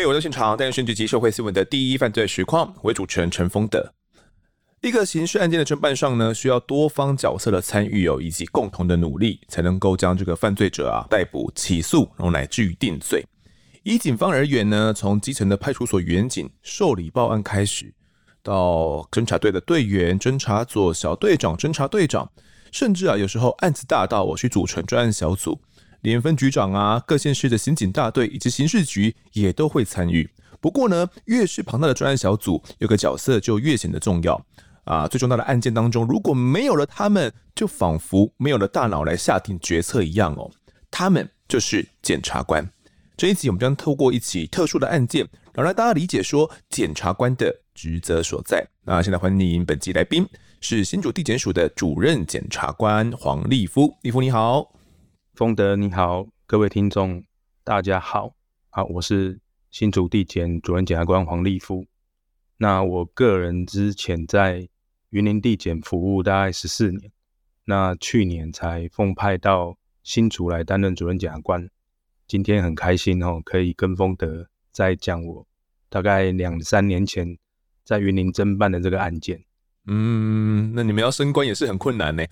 嘿，我在现场，带您选举及社会新闻的第一犯罪实况，为主持人陈丰德。一个刑事案件的侦办上呢，需要多方角色的参与哦，以及共同的努力，才能够将这个犯罪者啊逮捕、起诉，然后乃至于定罪。以警方而言呢，从基层的派出所员警受理报案开始，到侦查队的队员、侦查组小队长、侦查队长，甚至啊，有时候案子大到我去组成专案小组。连分局长啊，各县市的刑警大队以及刑事局也都会参与。不过呢，越是庞大的专案小组，有个角色就越显得重要啊。最重大的案件当中，如果没有了他们，就仿佛没有了大脑来下定决策一样哦。他们就是检察官。这一集我们将透过一起特殊的案件，让大家理解说检察官的职责所在。那现在欢迎本集来宾是新竹地检署的主任检察官黄立夫，立夫你好。丰德你好，各位听众大家好，好，我是新竹地检主任检察官黄立夫。那我个人之前在云林地检服务大概十四年，那去年才奉派到新竹来担任主任检察官。今天很开心哦，可以跟丰德再讲我大概两三年前在云林侦办的这个案件。嗯，那你们要升官也是很困难呢，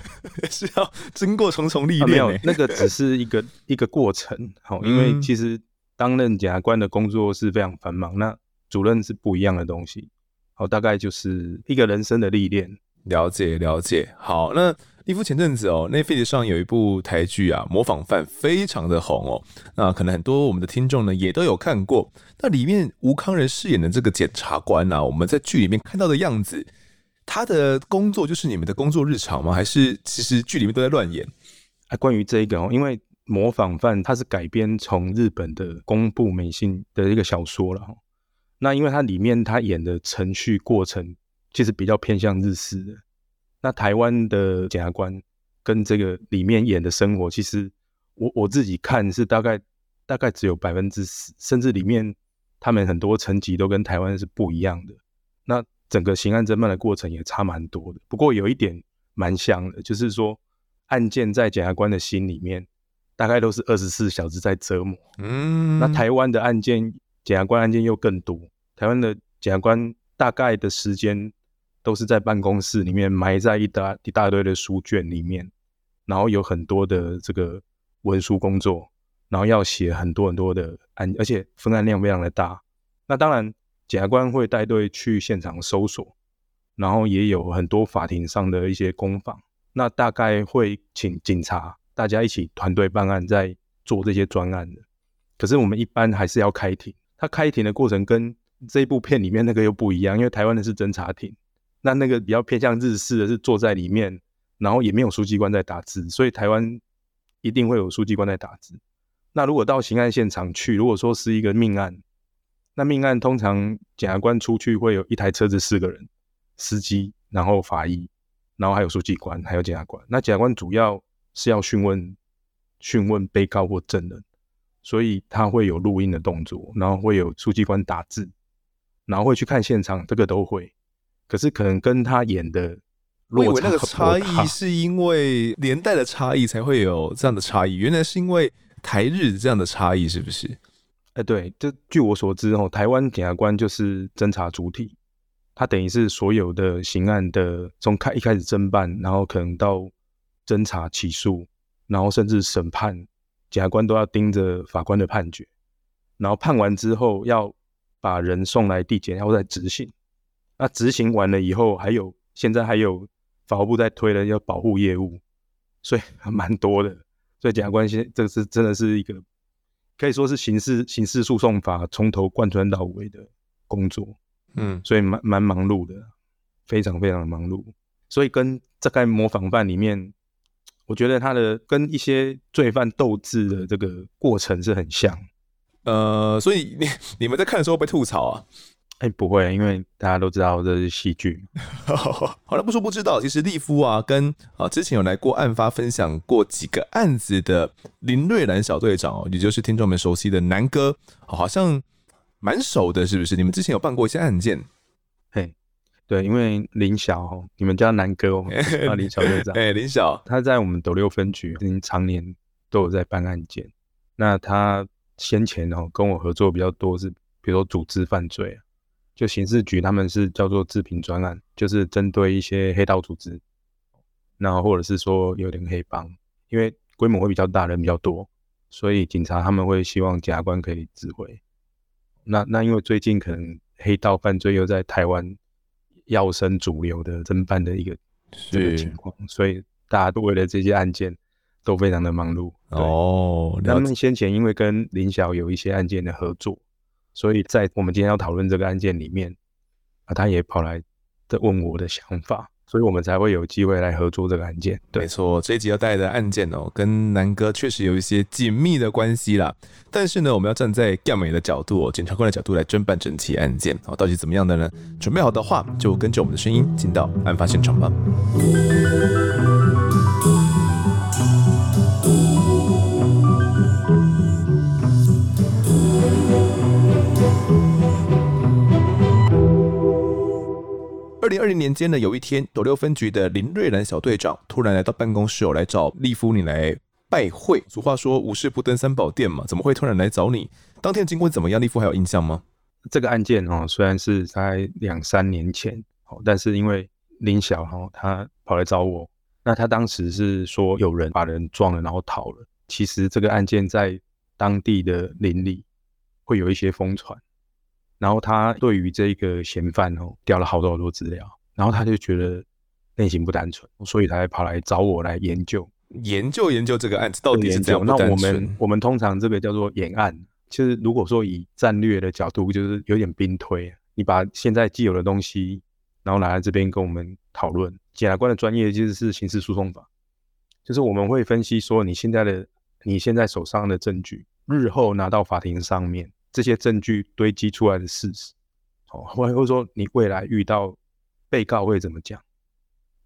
是要经过重重历练。没有，那个只是一个 一个过程。好，因为其实担任检察官的工作是非常繁忙，那主任是不一样的东西。好，大概就是一个人生的历练。了解了解。好，那立夫前阵子哦，Netflix 上有一部台剧啊，《模仿犯》非常的红哦。那可能很多我们的听众呢也都有看过。那里面吴康仁饰演的这个检察官啊，我们在剧里面看到的样子。他的工作就是你们的工作日常吗？还是其实剧里面都在乱演？啊，关于这一个哦，因为模仿犯它是改编从日本的宫部美幸的一个小说了哈。那因为它里面他演的程序过程其实比较偏向日式的。那台湾的检察官跟这个里面演的生活，其实我我自己看是大概大概只有百分之十，甚至里面他们很多层级都跟台湾是不一样的。那整个刑案侦办的过程也差蛮多的，不过有一点蛮像的，就是说案件在检察官的心里面，大概都是二十四小时在折磨。嗯，那台湾的案件，检察官案件又更多，台湾的检察官大概的时间都是在办公室里面埋在一大一大堆的书卷里面，然后有很多的这个文书工作，然后要写很多很多的案，而且分案量非常的大。那当然。检察官会带队去现场搜索，然后也有很多法庭上的一些攻防。那大概会请警察大家一起团队办案，在做这些专案的。可是我们一般还是要开庭，他开庭的过程跟这一部片里面那个又不一样，因为台湾的是侦查庭，那那个比较偏向日式的是坐在里面，然后也没有书记官在打字，所以台湾一定会有书记官在打字。那如果到刑案现场去，如果说是一个命案。那命案通常检察官出去会有一台车子四个人，司机，然后法医，然后还有书记官，还有检察官。那检察官主要是要讯问讯问被告或证人，所以他会有录音的动作，然后会有书记官打字，然后会去看现场，这个都会。可是可能跟他演的落差，那个差异是因为年代的差异才会有这样的差异，原来是因为台日这样的差异，是不是？哎，对，这据我所知哦，台湾检察官就是侦查主体，他等于是所有的刑案的从开一开始侦办，然后可能到侦查起诉，然后甚至审判，检察官都要盯着法官的判决，然后判完之后要把人送来地检，然后再执行。那执行完了以后，还有现在还有法务部在推的要保护业务，所以还蛮多的。所以检察官现这个是真的是一个。可以说是刑事刑事诉讼法从头贯穿到尾的工作，嗯，所以蛮蛮忙碌的，非常非常的忙碌。所以跟这个模仿犯里面，我觉得他的跟一些罪犯斗智的这个过程是很像。呃，所以你 你们在看的时候被吐槽啊？哎，不会，因为大家都知道这是戏剧。好了，不说不知道，其实利夫啊，跟啊之前有来过案发分享过几个案子的林瑞兰小队长哦，也就是听众们熟悉的南哥，好像蛮熟的，是不是？你们之前有办过一些案件？嘿，对，因为林小，你们叫南哥哦，啊，林小队长，哎，林小，他在我们斗六分局，已经常年都有在办案件。那他先前哦跟我合作比较多是，比如说组织犯罪，就刑事局他们是叫做自评专案，就是针对一些黑道组织，然后或者是说有点黑帮，因为规模会比较大，人比较多，所以警察他们会希望检察官可以指挥。那那因为最近可能黑道犯罪又在台湾要升主流的侦办的一个这个情况，所以大家都为了这些案件都非常的忙碌。哦，他们先前因为跟林晓有一些案件的合作，所以在我们今天要讨论这个案件里面，啊，他也跑来在问我的想法。所以我们才会有机会来合作这个案件。对，没错，这一集要带的案件哦，跟南哥确实有一些紧密的关系啦。但是呢，我们要站在干美的角度哦，检察官的角度来侦办整起案件哦，到底怎么样的呢？准备好的话，就跟着我们的声音进到案发现场吧。二零二零年间呢，有一天，斗六分局的林瑞兰小队长突然来到办公室哦，来找立夫你来拜会。俗话说无事不登三宝殿嘛，怎么会突然来找你？当天的经过怎么样？立夫还有印象吗？这个案件哦，虽然是在两三年前哦，但是因为林小哈他跑来找我，那他当时是说有人把人撞了，然后逃了。其实这个案件在当地的邻里会有一些疯传。然后他对于这个嫌犯哦调了好多好多资料，然后他就觉得内心不单纯，所以他才跑来找我来研究研究研究这个案子到底是怎样。那我们我们通常这个叫做研案，其实如果说以战略的角度，就是有点兵推，你把现在既有的东西，然后拿来这边跟我们讨论。检察官的专业其实是刑事诉讼法，就是我们会分析说你现在的你现在手上的证据，日后拿到法庭上面。这些证据堆积出来的事实，哦，或者说你未来遇到被告会怎么讲，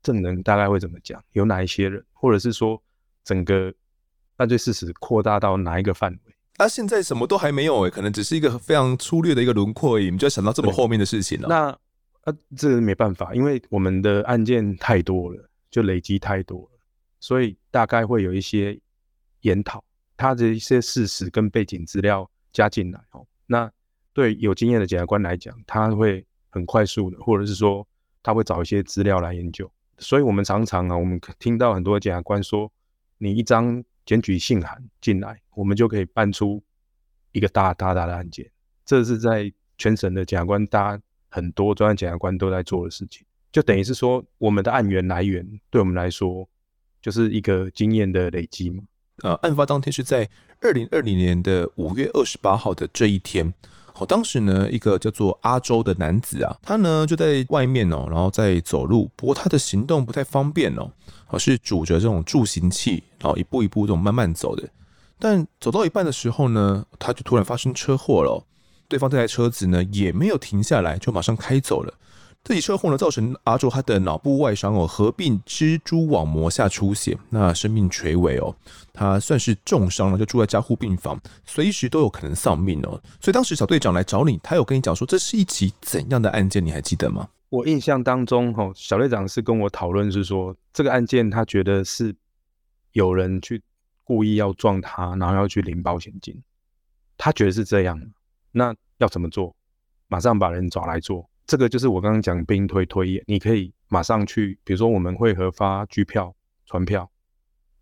证人大概会怎么讲，有哪一些人，或者是说整个犯罪事实扩大到哪一个范围？那、啊、现在什么都还没有诶，可能只是一个非常粗略的一个轮廓而已，你就要想到这么后面的事情了。那啊，这个没办法，因为我们的案件太多了，就累积太多了，所以大概会有一些研讨，他的一些事实跟背景资料。加进来哦，那对有经验的检察官来讲，他会很快速的，或者是说他会找一些资料来研究。所以，我们常常啊，我们听到很多检察官说，你一张检举信函进来，我们就可以办出一个大大大的案件。这是在全省的检察官，大家很多专案检察官都在做的事情，就等于是说，我们的案源来源，对我们来说，就是一个经验的累积嘛。呃，案发当天是在二零二零年的五月二十八号的这一天。好，当时呢，一个叫做阿周的男子啊，他呢就在外面哦，然后在走路，不过他的行动不太方便哦，哦是拄着这种助行器，然后一步一步这种慢慢走的。但走到一半的时候呢，他就突然发生车祸了，对方这台车子呢也没有停下来，就马上开走了。这起车祸呢，造成阿卓他的脑部外伤哦，合并蜘蛛网膜下出血，那生命垂危哦，他算是重伤了，就住在加护病房，随时都有可能丧命哦。所以当时小队长来找你，他有跟你讲说这是一起怎样的案件，你还记得吗？我印象当中，哈，小队长是跟我讨论是说，这个案件他觉得是有人去故意要撞他，然后要去领保险金，他觉得是这样。那要怎么做？马上把人找来做。这个就是我刚刚讲兵推推演，你可以马上去，比如说我们会核发拘票、传票，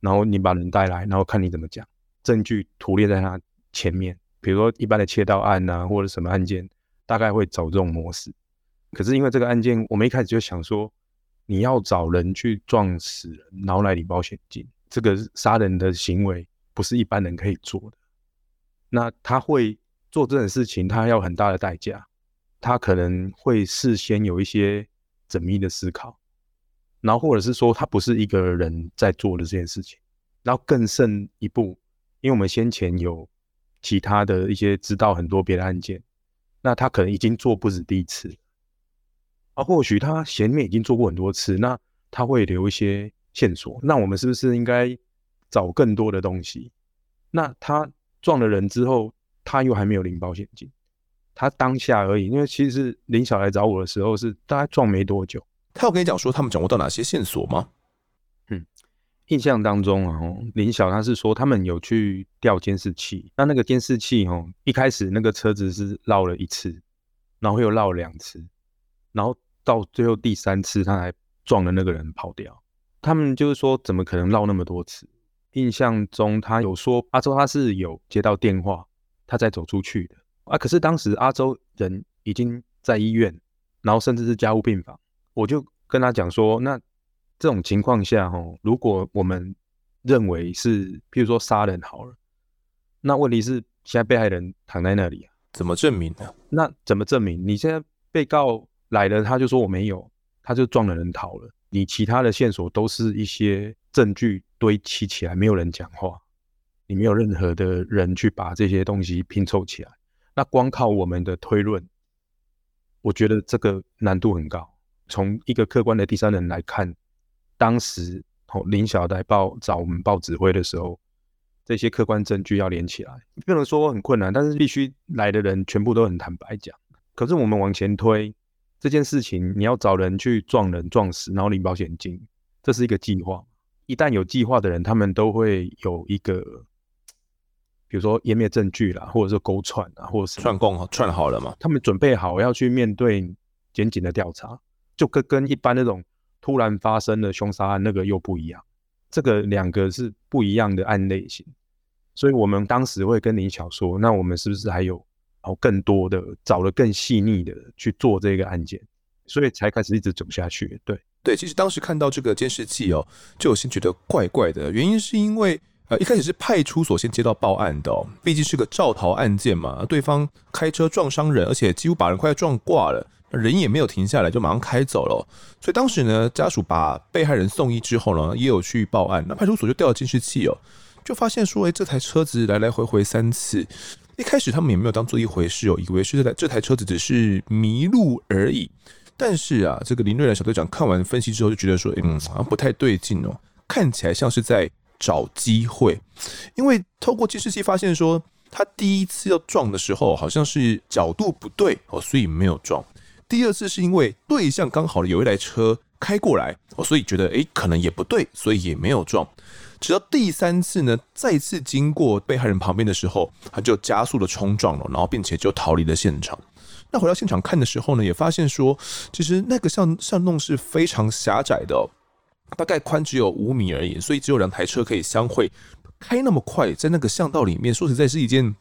然后你把人带来，然后看你怎么讲，证据图列在他前面。比如说一般的窃盗案啊，或者什么案件，大概会走这种模式。可是因为这个案件，我们一开始就想说，你要找人去撞死人，然后来领保险金，这个杀人的行为不是一般人可以做的。那他会做这种事情，他要很大的代价。他可能会事先有一些缜密的思考，然后或者是说他不是一个人在做的这件事情，然后更胜一步，因为我们先前有其他的一些知道很多别的案件，那他可能已经做不止第一次，啊，或许他前面已经做过很多次，那他会留一些线索，那我们是不是应该找更多的东西？那他撞了人之后，他又还没有领保险金。他当下而已，因为其实是林晓来找我的时候是大概撞没多久。他有跟你讲说他们掌握到哪些线索吗？嗯，印象当中啊，林晓他是说他们有去调监视器，那那个监视器哦，一开始那个车子是绕了一次，然后又绕两次，然后到最后第三次他还撞了那个人跑掉。他们就是说怎么可能绕那么多次？印象中他有说阿周他是有接到电话，他才走出去的啊。可是当时阿周人已经在医院，然后甚至是家务病房，我就跟他讲说那。这种情况下，哦，如果我们认为是，譬如说杀人好了，那问题是现在被害人躺在那里啊，怎么证明呢？那怎么证明？你现在被告来了，他就说我没有，他就撞了人逃了。你其他的线索都是一些证据堆砌起来，没有人讲话，你没有任何的人去把这些东西拼凑起来。那光靠我们的推论，我觉得这个难度很高。从一个客观的第三人来看。当时哦，林小来报找我们报指挥的时候，这些客观证据要连起来，不能说很困难，但是必须来的人全部都很坦白讲。可是我们往前推这件事情，你要找人去撞人撞死，然后领保险金，这是一个计划。一旦有计划的人，他们都会有一个，比如说湮灭证据啦，或者是勾串啊，或者是串供串好了嘛？他们准备好要去面对检警的调查，就跟跟一般那种。突然发生的凶杀案，那个又不一样，这个两个是不一样的案类型，所以我们当时会跟林巧说，那我们是不是还有哦更多的找了更细腻的去做这个案件，所以才开始一直走下去。对对，其实当时看到这个监视器哦，就有先觉得怪怪的，原因是因为呃一开始是派出所先接到报案的哦，毕竟是个肇逃案件嘛，对方开车撞伤人，而且几乎把人快要撞挂了。人也没有停下来，就马上开走了。所以当时呢，家属把被害人送医之后呢，也有去报案。那派出所就调了监视器哦，就发现说，哎，这台车子来来回回三次。一开始他们也没有当做一回事哦，以为是这台这台车子只是迷路而已。但是啊，这个林瑞兰小队长看完分析之后，就觉得说，嗯，好像不太对劲哦，看起来像是在找机会，因为透过监视器发现说，他第一次要撞的时候，好像是角度不对哦，所以没有撞。第二次是因为对向刚好有一台车开过来，哦，所以觉得诶可能也不对，所以也没有撞。直到第三次呢，再次经过被害人旁边的时候，他就加速的冲撞了，然后并且就逃离了现场。那回到现场看的时候呢，也发现说，其实那个巷巷弄是非常狭窄的，大概宽只有五米而已，所以只有两台车可以相会。开那么快，在那个巷道里面，说实在是一件。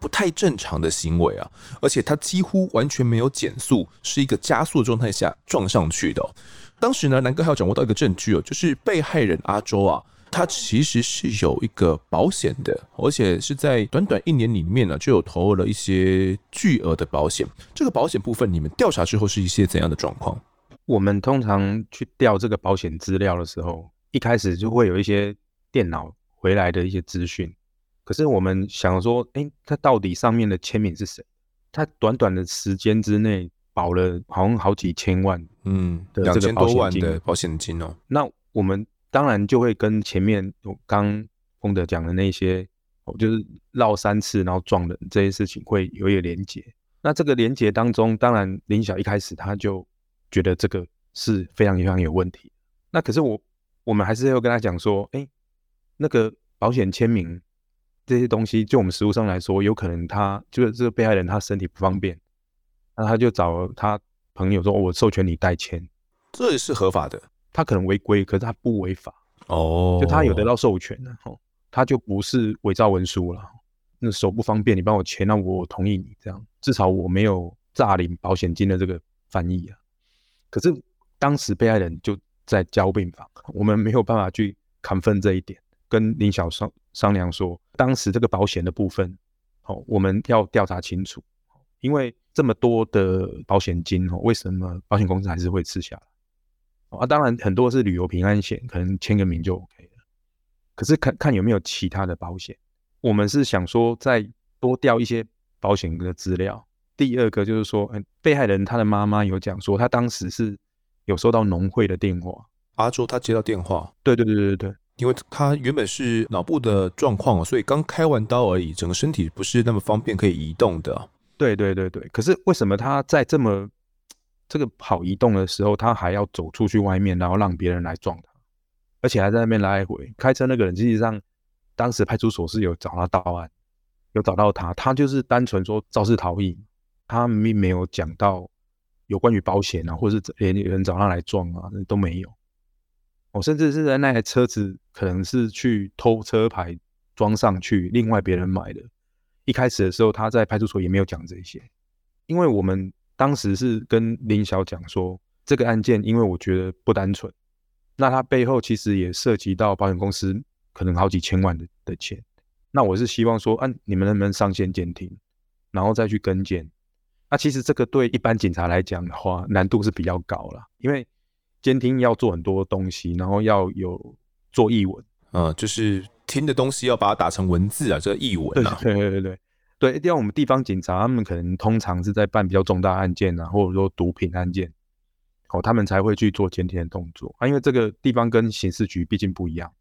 不太正常的行为啊，而且他几乎完全没有减速，是一个加速状态下撞上去的。当时呢，南哥还有掌握到一个证据哦，就是被害人阿周啊，他其实是有一个保险的，而且是在短短一年里面呢，就有投了一些巨额的保险。这个保险部分，你们调查之后是一些怎样的状况？我们通常去调这个保险资料的时候，一开始就会有一些电脑回来的一些资讯。可是我们想说，哎、欸，他到底上面的签名是谁？他短短的时间之内保了好像好几千万，嗯，两千多万的保险金哦。那我们当然就会跟前面我刚丰德讲的那些，就是绕三次然后撞人这些事情会有一个连结。那这个连结当中，当然林小一开始他就觉得这个是非常非常有问题。那可是我我们还是要跟他讲说，哎、欸，那个保险签名。这些东西，就我们实务上来说，有可能他就是这个被害人，他身体不方便，那他就找他朋友说：“我授权你代签，这也是合法的。”他可能违规，可是他不违法哦，就他有得到授权了，哦，他就不是伪造文书了。那手不方便，你帮我签，那我同意你这样，至少我没有诈领保险金的这个翻译啊。可是当时被害人就在交病房，我们没有办法去 confirm 这一点。跟林小商商量说，当时这个保险的部分，哦，我们要调查清楚，因为这么多的保险金哦，为什么保险公司还是会吃下来？啊，当然很多是旅游平安险，可能签个名就 OK 了。可是看看有没有其他的保险，我们是想说再多调一些保险的资料。第二个就是说，嗯，被害人他的妈妈有讲说，他当时是有收到农会的电话，阿周他接到电话，对对对对对。因为他原本是脑部的状况，所以刚开完刀而已，整个身体不是那么方便可以移动的。对对对对，可是为什么他在这么这个好移动的时候，他还要走出去外面，然后让别人来撞他？而且还在那边来回开车。那个人实际上当时派出所是有找他到案，有找到他，他就是单纯说肇事逃逸，他并没有讲到有关于保险啊，或者是连有人找他来撞啊，都没有。我、甚至是在那台车子可能是去偷车牌装上去，另外别人买的。一开始的时候，他在派出所也没有讲这些，因为我们当时是跟林小讲说，这个案件因为我觉得不单纯，那他背后其实也涉及到保险公司可能好几千万的的钱。那我是希望说，啊，你们能不能上线监听，然后再去跟监？那其实这个对一般警察来讲的话，难度是比较高了，因为。监听要做很多东西，然后要有做译文，嗯，就是听的东西要把它打成文字啊，这个译文啊，对对对对。对，对，像我们地方警察，他们可能通常是在办比较重大案件啊，或者说毒品案件，哦，他们才会去做监听的动作。啊，因为这个地方跟刑事局毕竟不一样，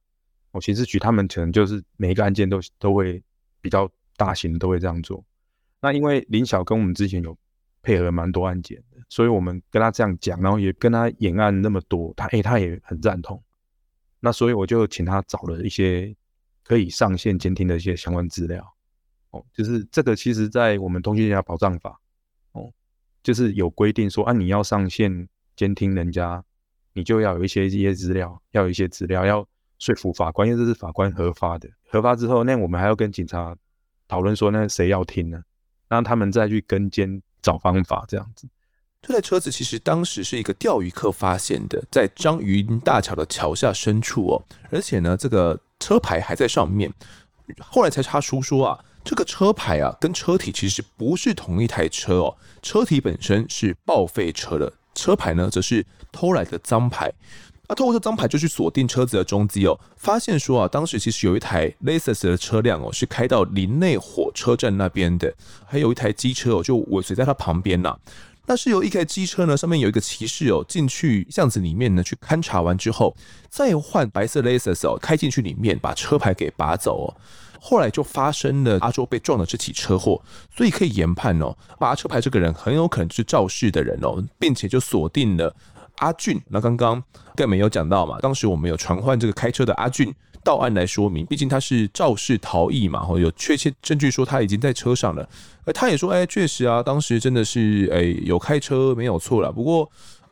哦，刑事局他们可能就是每一个案件都都会比较大型的都会这样做，那因为林小跟我们之前有配合蛮多案件的。所以我们跟他这样讲，然后也跟他演案那么多，他诶、他也很赞同。那所以我就请他找了一些可以上线监听的一些相关资料。哦，就是这个，其实在我们通讯家保障法，哦，就是有规定说，啊，你要上线监听人家，你就要有一些一些资料，要有一些资料，要说服法官，因为这是法官核发的。核发之后，那我们还要跟警察讨论说，那谁要听呢？让他们再去跟监找方法，这样子。这台车子其实当时是一个钓鱼客发现的，在章鱼大桥的桥下深处哦，而且呢，这个车牌还在上面。后来才查书说啊，这个车牌啊跟车体其实不是同一台车哦，车体本身是报废车的，车牌呢则是偷来的脏牌。那透过这张牌就去锁定车子的踪迹哦，发现说啊，当时其实有一台 Lexus 的车辆哦，是开到林内火车站那边的，还有一台机车哦，就尾随在它旁边呐、啊。那是由一台机车呢，上面有一个骑士哦，进去巷子里面呢去勘察完之后，再换白色 Lexus 哦，开进去里面把车牌给拔走哦。后来就发生了阿周被撞的这起车祸，所以可以研判哦，拔车牌这个人很有可能是肇事的人哦，并且就锁定了阿俊。那刚刚更没有讲到嘛，当时我们有传唤这个开车的阿俊。到案来说明，毕竟他是肇事逃逸嘛，或有确切证据说他已经在车上了。而他也说，哎，确实啊，当时真的是，哎，有开车没有错了。不过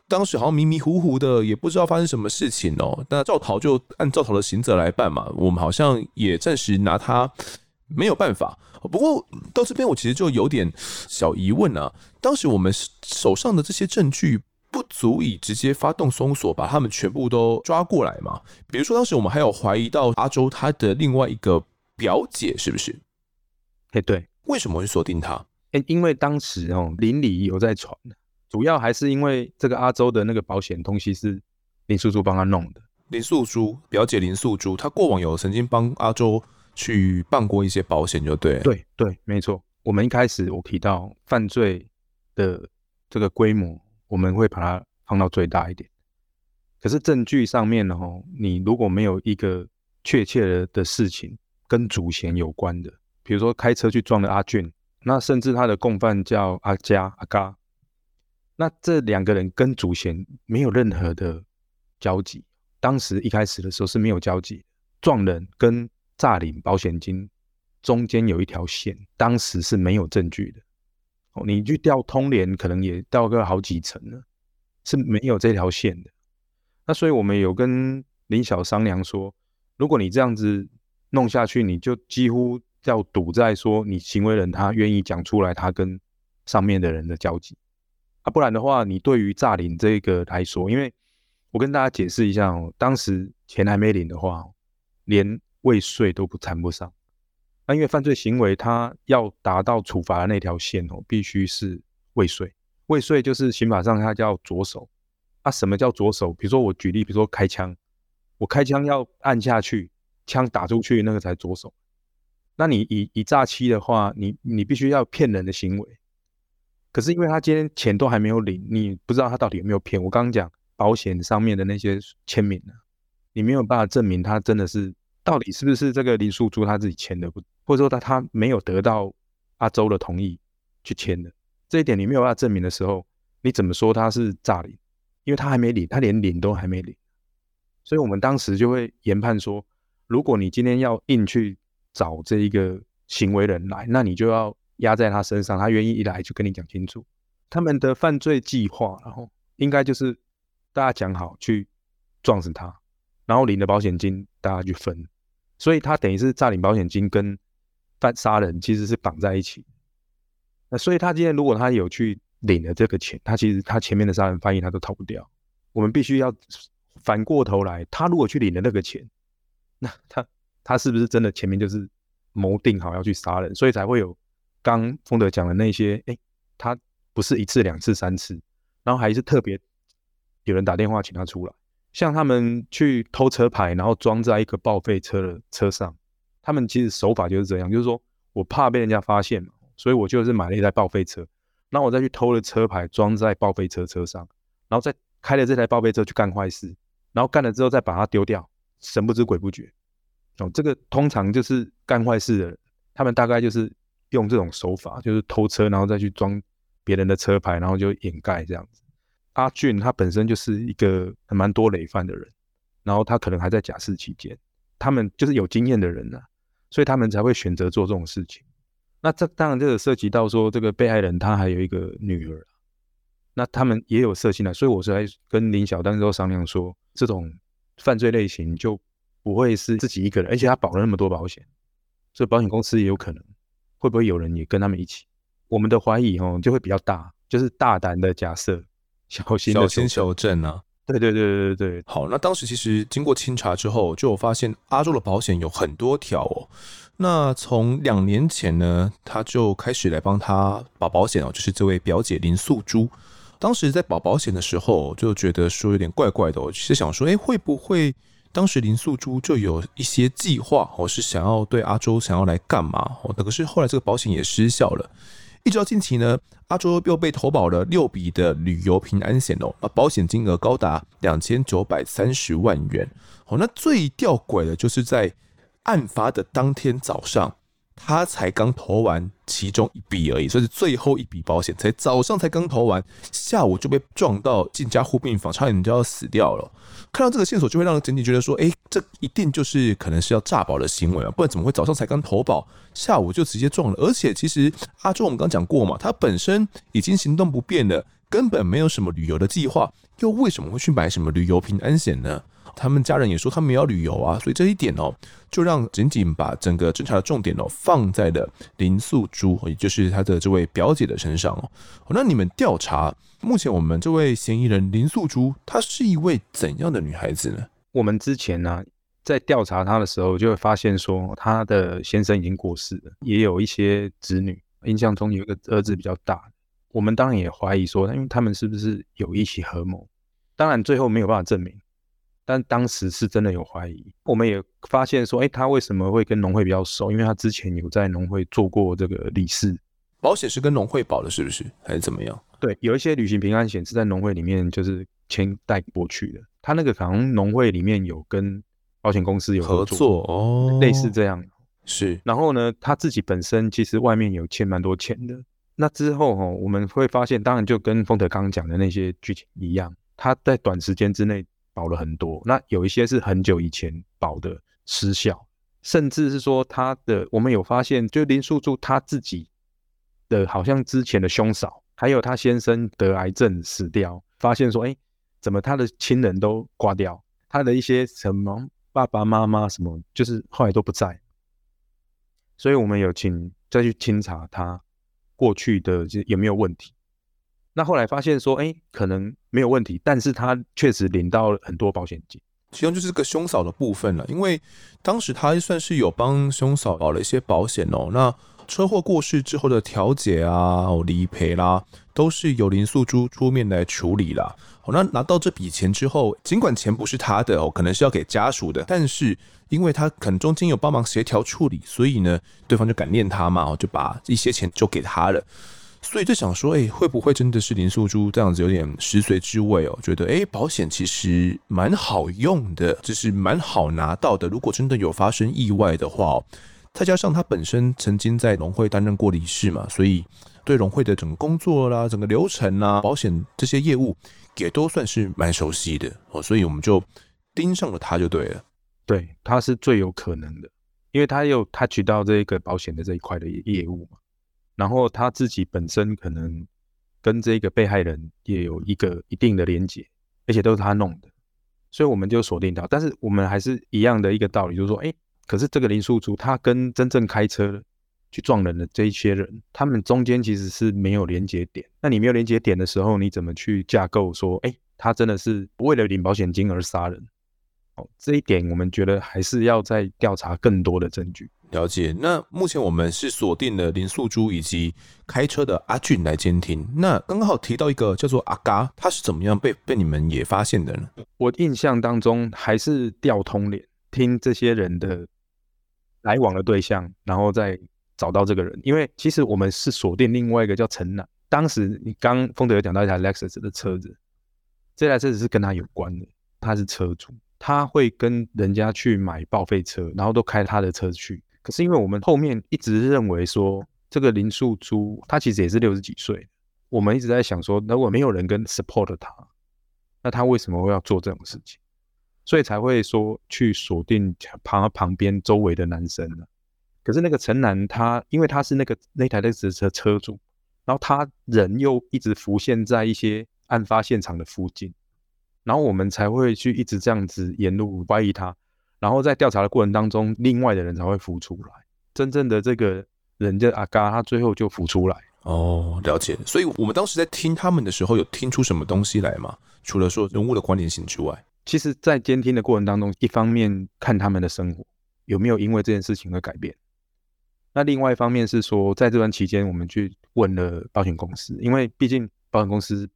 当时好像迷迷糊糊的，也不知道发生什么事情哦。那肇逃就按肇逃的刑责来办嘛，我们好像也暂时拿他没有办法。不过到这边我其实就有点小疑问啊，当时我们手上的这些证据。不足以直接发动搜索，把他们全部都抓过来嘛？比如说，当时我们还有怀疑到阿周他的另外一个表姐，是不是？哎，对，为什么会锁定他？哎、欸，因为当时哦，邻里有在传，主要还是因为这个阿周的那个保险东西是林素珠帮他弄的。林素珠表姐林素珠，她过往有曾经帮阿周去办过一些保险，就对。对对，没错。我们一开始我提到犯罪的这个规模。我们会把它放到最大一点，可是证据上面呢，吼，你如果没有一个确切的的事情跟主嫌有关的，比如说开车去撞了阿俊，那甚至他的共犯叫阿佳阿嘎，那这两个人跟主嫌没有任何的交集，当时一开始的时候是没有交集，撞人跟诈领保险金中间有一条线，当时是没有证据的。哦，你去调通联，可能也调个好几层了，是没有这条线的。那所以我们有跟林晓商量说，如果你这样子弄下去，你就几乎要赌在说你行为人他愿意讲出来，他跟上面的人的交集啊，不然的话，你对于诈领这个来说，因为我跟大家解释一下哦，当时钱还没领的话，连未遂都不谈不上。那因为犯罪行为，他要达到处罚的那条线哦，必须是未遂。未遂就是刑法上它叫着手。啊，什么叫着手？比如说我举例，比如说开枪，我开枪要按下去，枪打出去，那个才着手。那你以以诈欺的话，你你必须要骗人的行为。可是因为他今天钱都还没有领，你不知道他到底有没有骗。我刚刚讲保险上面的那些签名呢，你没有办法证明他真的是。到底是不是这个林素珠他自己签的不？或者说他他没有得到阿周的同意去签的这一点，你没有办法证明的时候，你怎么说他是诈领？因为他还没领，他连领都还没领。所以我们当时就会研判说，如果你今天要硬去找这一个行为人来，那你就要压在他身上，他愿意一来就跟你讲清楚他们的犯罪计划，然后应该就是大家讲好去撞死他，然后领了保险金大家去分，所以他等于是诈领保险金跟犯杀人其实是绑在一起。那所以他今天如果他有去领了这个钱，他其实他前面的杀人犯意他都逃不掉，我们必须要。反过头来，他如果去领了那个钱，那他他是不是真的前面就是谋定好要去杀人，所以才会有刚丰德讲的那些？哎、他不是一次、两次、三次，然后还是特别有人打电话请他出来，像他们去偷车牌，然后装在一个报废车的车上，他们其实手法就是这样，就是说我怕被人家发现嘛，所以我就是买了一台报废车，然后我再去偷了车牌装在报废车车上，然后再开了这台报废车去干坏事。然后干了之后再把它丢掉，神不知鬼不觉。哦，这个通常就是干坏事的人，他们大概就是用这种手法，就是偷车，然后再去装别人的车牌，然后就掩盖这样子。阿俊他本身就是一个还蛮多累犯的人，然后他可能还在假释期间，他们就是有经验的人啊，所以他们才会选择做这种事情。那这当然这个涉及到说，这个被害人他还有一个女儿。那他们也有色心的，所以我是在跟林小丹都商量说，这种犯罪类型就不会是自己一个人，而且他保了那么多保险，所以保险公司也有可能会不会有人也跟他们一起？我们的怀疑哦就会比较大，就是大胆的假设，小心的小心求证啊。对对对对对对。好，那当时其实经过清查之后，就有发现阿周的保险有很多条哦。那从两年前呢，他就开始来帮他保保险哦，就是这位表姐林素珠。当时在保保险的时候，就觉得说有点怪怪的。我其实想说，哎，会不会当时林素珠就有一些计划，我是想要对阿周想要来干嘛？哦，可是后来这个保险也失效了。一直到近期呢，阿卓又被投保了六笔的旅游平安险哦，保险金额高达两千九百三十万元。哦，那最吊诡的就是在案发的当天早上。他才刚投完其中一笔而已，所以是最后一笔保险，才早上才刚投完，下午就被撞到进加护病房，差点就要死掉了。看到这个线索，就会让人仅仅觉得说，哎，这一定就是可能是要诈保的行为啊，不然怎么会早上才刚投保，下午就直接撞了？而且其实阿周我们刚讲过嘛，他本身已经行动不便了，根本没有什么旅游的计划，又为什么会去买什么旅游平安险呢？他们家人也说他们要旅游啊，所以这一点哦，就让仅仅把整个侦查的重点哦放在了林素珠，也就是他的这位表姐的身上哦。那你们调查目前我们这位嫌疑人林素珠，她是一位怎样的女孩子呢？我们之前呢、在调查她的时候，就会发现说她的先生已经过世了，也有一些子女，印象中有一个儿子比较大。我们当然也怀疑说，因为他们是不是有一起合谋？当然最后没有办法证明。但当时是真的有怀疑，我们也发现说，哎、欸，他为什么会跟农会比较熟？因为他之前有在农会做过这个理事，保险是跟农会保的，是不是？还是怎么样？对，有一些旅行平安险是在农会里面就是签带过去的。他那个可能农会里面有跟保险公司有合作，合作哦，类似这样。是，然后呢，他自己本身其实外面有欠蛮多钱的。那之后哈，我们会发现，当然就跟丰德刚刚讲的那些剧情一样，他在短时间之内。保了很多，那有一些是很久以前保的失效，甚至是说他的，我们有发现，就林素珠他自己的，好像之前的兄嫂，还有他先生得癌症死掉，发现说，哎，怎么他的亲人都挂掉，他的一些什么爸爸妈妈什么，就是后来都不在，所以我们有请再去清查他过去的有没有问题。那后来发现说，哎、可能没有问题，但是他确实领到了很多保险金，其中就是个兄嫂的部分了。因为当时他算是有帮兄嫂保了一些保险哦。那车祸过世之后的调解啊、理赔啦，都是由林素珠出面来处理啦。好，那拿到这笔钱之后，尽管钱不是他的哦，可能是要给家属的，但是因为他可能中间有帮忙协调处理，所以呢，对方就感念他嘛，就把一些钱就给他了。所以就想说，哎、会不会真的是林素珠这样子有点食髓知味哦？觉得哎、保险其实蛮好用的，就是蛮好拿到的。如果真的有发生意外的话，哦再加上他本身曾经在农会担任过理事嘛，所以对农会的整个工作啦、整个流程啦、保险这些业务也都算是蛮熟悉的哦。所以我们就盯上了他就对了。对，他是最有可能的，因为他有他取到这个保险的这一块的业务嘛。然后他自己本身可能跟这个被害人也有一个一定的连结，而且都是他弄的，所以我们就锁定到。但是我们还是一样的一个道理，就是说，哎，可是这个林素珠他跟真正开车去撞人的这一些人，他们中间其实是没有连接点。那你没有连接点的时候，你怎么去架构说，哎，他真的是为了领保险金而杀人？哦，这一点我们觉得还是要再调查更多的证据。了解。那目前我们是锁定了林素珠以及开车的阿俊来监听。那刚好提到一个叫做阿嘎，他是怎么样被被你们也发现的呢？我印象当中还是调通联，听这些人的来往的对象，然后再。找到这个人，因为其实我们是锁定另外一个叫陈楠。当时你刚丰德有讲到一台 Lexus 的车子，这台车子是跟他有关的，他是车主，他会跟人家去买报废车，然后都开他的车去。可是因为我们后面一直认为说，这个林素珠他其实也是六十几岁，我们一直在想说，如果没有人跟 support 他，那他为什么会要做这种事情？所以才会说去锁定旁旁边周围的男生呢？可是那个陈楠，他因为他是那个那台的车车主，然后他人又一直浮现在一些案发现场的附近，然后我们才会去一直这样子沿路怀疑他，然后在调查的过程当中，另外的人才会浮出来，真正的这个人的阿嘎，他最后就浮出来。哦，了解。所以我们当时在听他们的时候，有听出什么东西来吗？除了说人物的关联性之外，其实，在监听的过程当中，一方面看他们的生活有没有因为这件事情而改变。那另外一方面是说，在这段期间，我们去问了保险公司，因为毕竟保险公司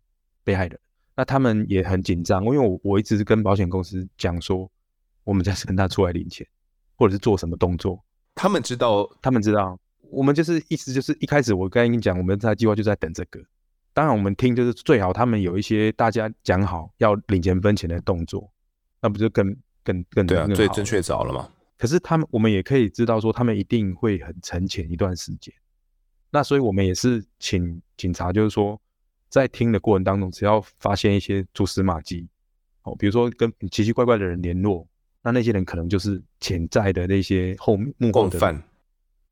被害人，那他们也很紧张。因为我我一直是跟保险公司讲说，我们在跟他出来领钱，或者是做什么动作，他们知道，他们知道，我们就是意思就是一开始我刚才跟你讲，我们在计划就在等这个。当然，我们听就是最好他们有一些大家讲好要领钱分钱的动作，那不就更更更对啊，最正确早了吗？可是他们，我们也可以知道说，他们一定会很沉潜一段时间。那所以，我们也是请警察，就是说，在听的过程当中，只要发现一些蛛丝马迹，哦，比如说跟奇奇怪怪的人联络，那那些人可能就是潜在的那些后幕后的犯。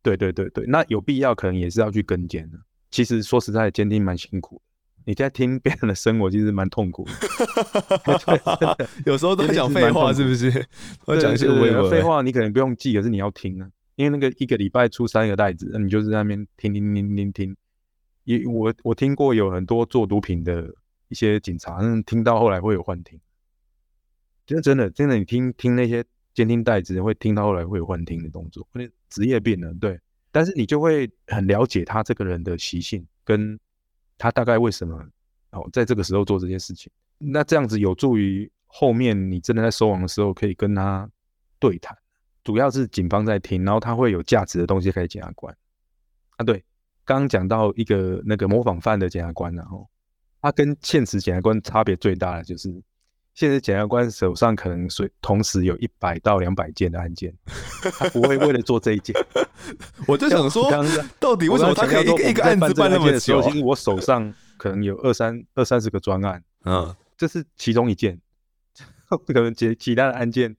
对对对对，那有必要可能也是要去跟监的。其实说实在，监听蛮辛苦的。你在听别人的生活，其实蛮痛苦的。有时候都讲 废话，是不是？我讲一些废话，你可能不用记，可是你要听啊。因为那个一个礼拜出三个袋子，那你就是在那边听听听听听。也我我听过有很多做毒品的一些警察，听到后来会有幻听。真的真的真的，你听听那些监听袋子，会听到后来会有幻听的动作，那职业病了。对，但是你就会很了解他这个人的习性跟。他大概为什么哦，在这个时候做这件事情？那这样子有助于后面你真的在收网的时候可以跟他对谈。主要是警方在听，然后他会有价值的东西可以检察官啊。对，刚刚讲到一个那个模仿犯的检察官，然后他跟现实检察官差别最大的就是，现在检察官手上可能是同时有一百到两百件的案件，他不会为了做这一件。我就想说，到底为什么他可以一个一个案子办那么久？我手上可能有二三二三十个专案，嗯，这是其中一件，可能其其他的案件，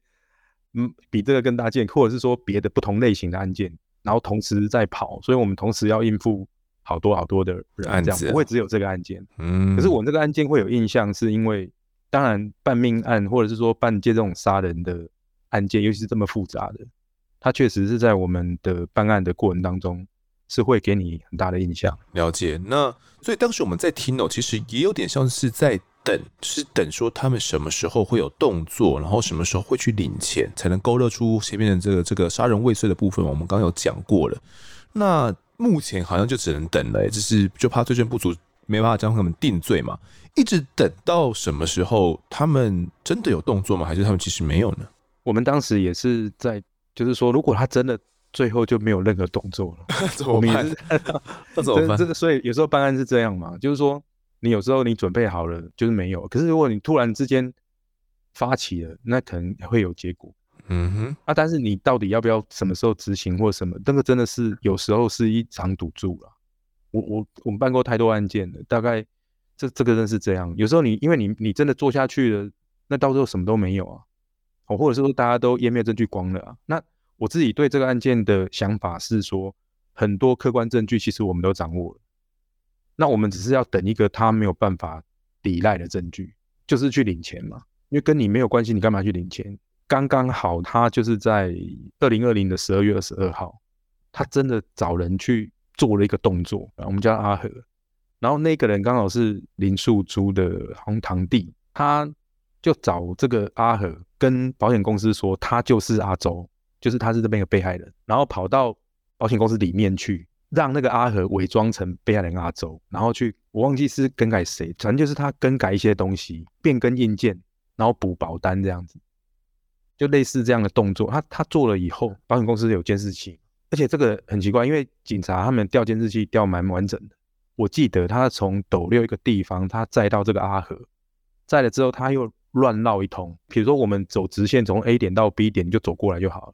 嗯，比这个更大件，或者是说别的不同类型的案件，然后同时在跑，所以我们同时要应付好多好多的人，案子不会只有这个案件，嗯，可是我们这个案件会有印象，是因为当然办命案或者是说办这种杀人的案件，尤其是这么复杂的。它确实是在我们的办案的过程当中，是会给你很大的印象。了解。那所以当时我们在听哦，其实也有点像是在等，是等说他们什么时候会有动作，然后什么时候会去领钱，才能勾勒出前面的这个这个杀人未遂的部分。我们刚有讲过了。那目前好像就只能等了，欸，就是就怕罪证不足，没办法将他们定罪嘛。一直等到什么时候，他们真的有动作吗？还是他们其实没有呢？我们当时也是在。就是说，如果他真的最后就没有任何动作了，怎么办？那怎么办？这个，所以有时候办案是这样嘛，就是说，你有时候你准备好了，就是没有。可是如果你突然之间发起了，那可能会有结果。嗯哼。啊，但是你到底要不要什么时候执行或什么？那个真的是有时候是一场赌注了。我我我们办过太多案件了，大概这这个真是这样。有时候你因为你你真的做下去了，那到时候什么都没有啊。哦，或者是说大家都湮灭证据光了啊。那我自己对这个案件的想法是说，很多客观证据其实我们都掌握了，那我们只是要等一个他没有办法抵赖的证据，就是去领钱嘛。因为跟你没有关系，你干嘛去领钱？刚刚好，他就是在二零二零的十二月二十二号，他真的找人去做了一个动作，我们叫阿和。然后那个人刚好是林素珠的堂堂弟，他就找这个阿和跟保险公司说，他就是阿周，就是他是这边的被害人，然后跑到保险公司里面去，让那个阿和伪装成被害人阿周，然后去，我忘记是更改谁，反正就是他更改一些东西，变更硬件。然后补保单这样子，就类似这样的动作。他他做了以后，保险公司有监视器，而且这个很奇怪，因为警察他们调监视器调蛮完整的。我记得他从斗六一个地方，他载到这个阿和，在了之后他又乱绕一通。比如说我们走直线从 A 点到 B 点，你就走过来就好了。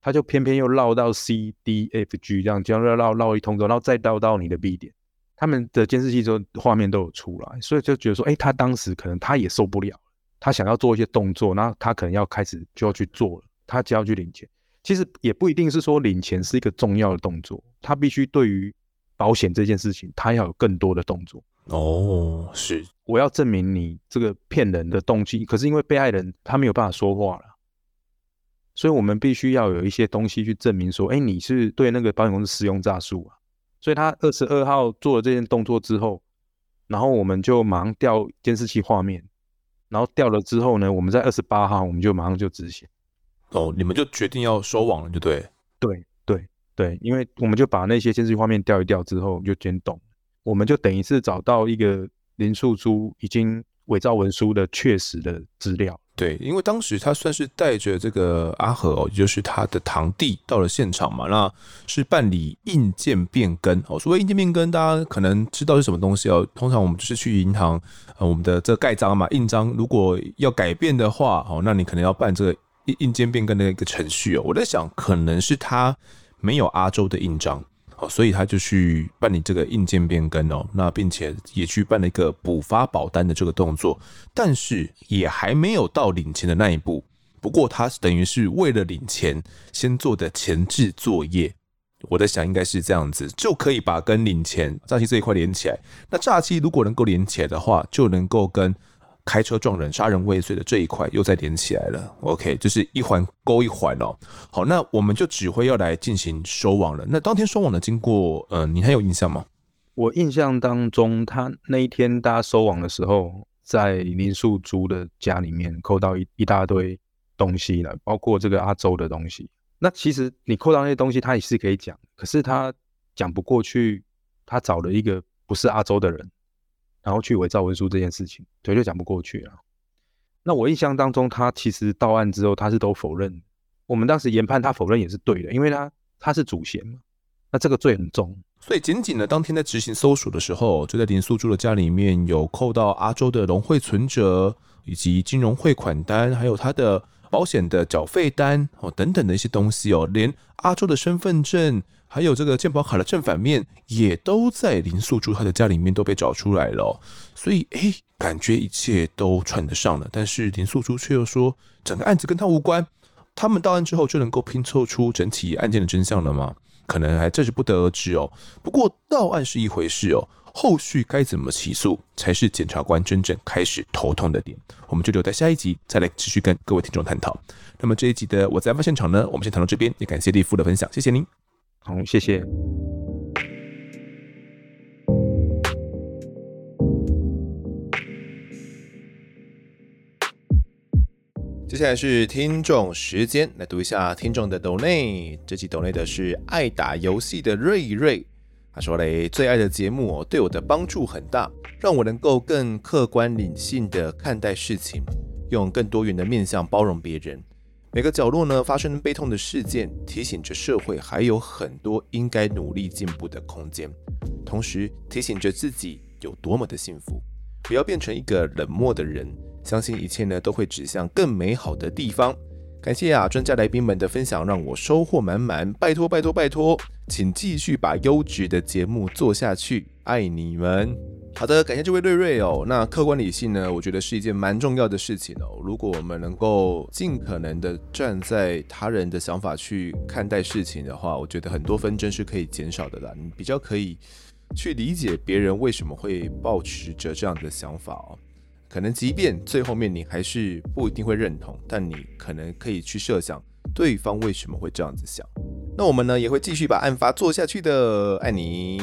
他就偏偏又绕到 C D F G 这样，这样绕绕绕一通之后，然后再绕到你的 B 点。他们的监视器就画面都有出来，所以就觉得说，哎，他当时可能他也受不了。他想要做一些动作，那他可能要开始就要去做了，他就要去领钱。其实也不一定是说领钱是一个重要的动作，他必须对于保险这件事情，他要有更多的动作。哦，是，我要证明你这个骗人的动机，可是因为被害人他没有办法说话了，所以我们必须要有一些东西去证明说，哎，你是对那个保险公司使用诈术啊。所以他二十二号做了这件动作之后，然后我们就马上调监视器画面。然后调了之后呢，我们在二十八号我们就马上就执行。哦，你们就决定要收网了，就对。对对对，因为我们就把那些监视画面调一调之后就监懂，我们就等于是找到一个林素珠已经伪造文书的确实的资料。对，因为当时他算是带着这个阿和哦，也就是他的堂弟到了现场嘛，那是办理印鉴变更哦。所谓印鉴变更，大家可能知道是什么东西哦。通常我们就是去银行，呃，我们的这个盖章嘛，印章如果要改变的话，哦，那你可能要办这个硬硬件变更的一个程序哦。我在想，可能是他没有阿周的印章。哦，所以他就去办理这个硬件变更哦，那并且也去办了一个补发保单的这个动作，但是也还没有到领钱的那一步。不过他等于是为了领钱先做的前置作业，我在想应该是这样子，就可以把跟领钱诈欺这一块连起来。那诈欺如果能够连起来的话，就能够跟。开车撞人、杀人未遂的这一块又再连起来了。OK，就是一环勾一环哦。好，那我们就指挥要来进行收网了。那当天收网的经过，呃，你还有印象吗？我印象当中，他那一天大家收网的时候，在林素珠的家里面扣到一一大堆东西了，包括这个阿周的东西。那其实你扣到那些东西，他也是可以讲，可是他讲不过去，他找了一个不是阿周的人。然后去伪造文书这件事情，对，就讲不过去了。那我印象当中，他其实到案之后，他是都否认。我们当时研判他否认也是对的，因为他他是主嫌嘛，那这个罪很重。所以仅仅的当天在执行搜索的时候，就在林素珠的家里面有扣到阿周的融汇存折，以及金融汇款单，还有他的保险的缴费单哦等等的一些东西哦，连阿周的身份证。还有这个健保卡的正反面也都在林素珠他的家里面都被找出来了，所以哎，感觉一切都串得上了。但是林素珠却又说，整个案子跟他无关。他们到案之后就能够拼凑出整体案件的真相了吗？可能还真是不得而知哦。不过到案是一回事哦，后续该怎么起诉才是检察官真正开始头痛的点。我们就留在下一集再来继续跟各位听众探讨。那么这一集的我在案发现场呢，我们先谈到这边，也感谢立夫的分享，谢谢您。好，谢谢。接下来是听众时间，来读一下听众的抖内。这期抖内的是爱打游戏的瑞瑞，他说嘞，最爱的节目哦，对我的帮助很大，让我能够更客观理性的看待事情，用更多元的面向包容别人。每个角落呢，发生悲痛的事件，提醒着社会还有很多应该努力进步的空间，同时提醒着自己有多么的幸福，不要变成一个冷漠的人，相信一切呢都会指向更美好的地方。感谢啊，专家来宾们的分享让我收获满满，拜托拜托拜托，请继续把优质的节目做下去，爱你们。好的，感谢这位瑞瑞哦。那客观理性呢，我觉得是一件蛮重要的事情哦。如果我们能够尽可能的站在他人的想法去看待事情的话，我觉得很多纷争是可以减少的啦。你比较可以去理解别人为什么会抱持着这样的想法哦。可能即便最后面你还是不一定会认同，但你可能可以去设想对方为什么会这样子想。那我们呢也会继续把案发做下去的，爱你。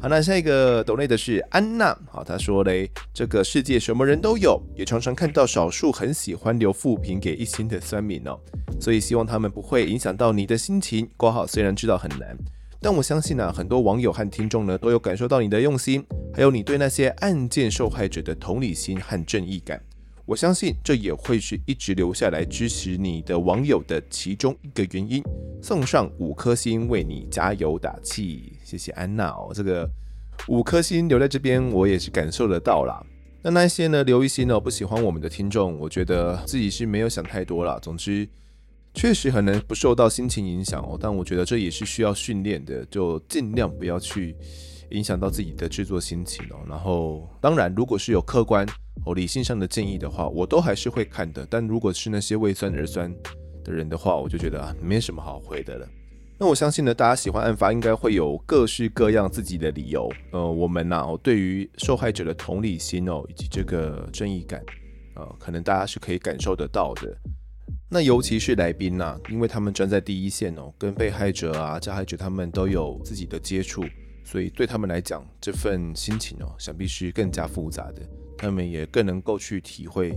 好，那下一个抖内的是安娜，好，她说嘞，这个世界什么人都有，也常常看到少数很喜欢留负评给一星的酸民哦，所以希望他们不会影响到你的心情。括号虽然知道很难。但我相信呢、很多网友和听众呢都有感受到你的用心，还有你对那些案件受害者的同理心和正义感。我相信这也会是一直留下来支持你的网友的其中一个原因。送上五颗星，为你加油打气，谢谢安娜哦。这个五颗星留在这边，我也是感受得到啦。那那些呢留一星呢不喜欢我们的听众，我觉得自己是没有想太多啦。总之。确实很难不受到心情影响哦，但我觉得这也是需要训练的，就尽量不要去影响到自己的制作心情哦。然后，当然，如果是有客观哦理性上的建议的话，我都还是会看的。但如果是那些为酸而酸的人的话，我就觉得啊，没什么好回的了。那我相信呢，大家喜欢案发应该会有各式各样自己的理由。呃，我们呐、对于受害者的同理心哦，以及这个正义感，呃，可能大家是可以感受得到的。那尤其是来宾呐，因为他们站在第一线哦，跟被害者啊、加害者他们都有自己的接触，所以对他们来讲，这份心情哦，想必是更加复杂的。他们也更能够去体会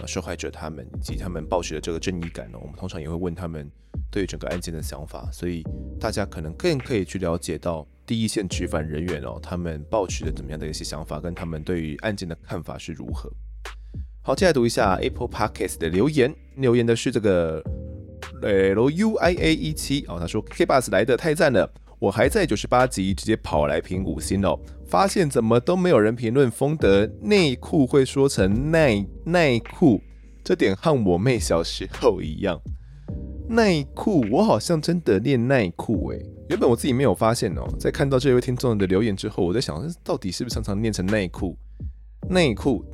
啊，受害者他们以及他们抱持的这个正义感哦。我们通常也会问他们对于整个案件的想法，所以大家可能更可以去了解到第一线执法人员哦，他们抱持的怎么样的一些想法，跟他们对于案件的看法是如何。好，接下来读一下 Apple Podcast 的留言。留言的是这个 L U I A 一七哦，他说 K Bus 来的太赞了，我还在九十八集直接跑来评五星哦，发现怎么都没有人评论丰德内裤会说成耐耐裤，这点和我妹小时候一样。耐裤，我好像真的念耐裤诶，原本我自己没有发现哦，在看到这位听众的留言之后，我在想，到底是不是常常念成内裤？内裤。